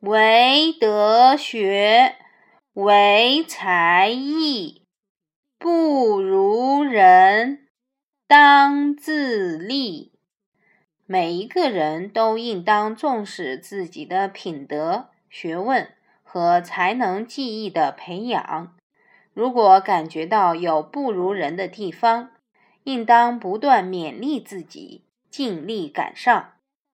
唯德学，唯才艺，不如人，当自砺。每一个人都应当重视自己的品德、学问和才能、技艺的培养。如果感觉到有不如人的地方，应当不断勉励自己，尽力赶上。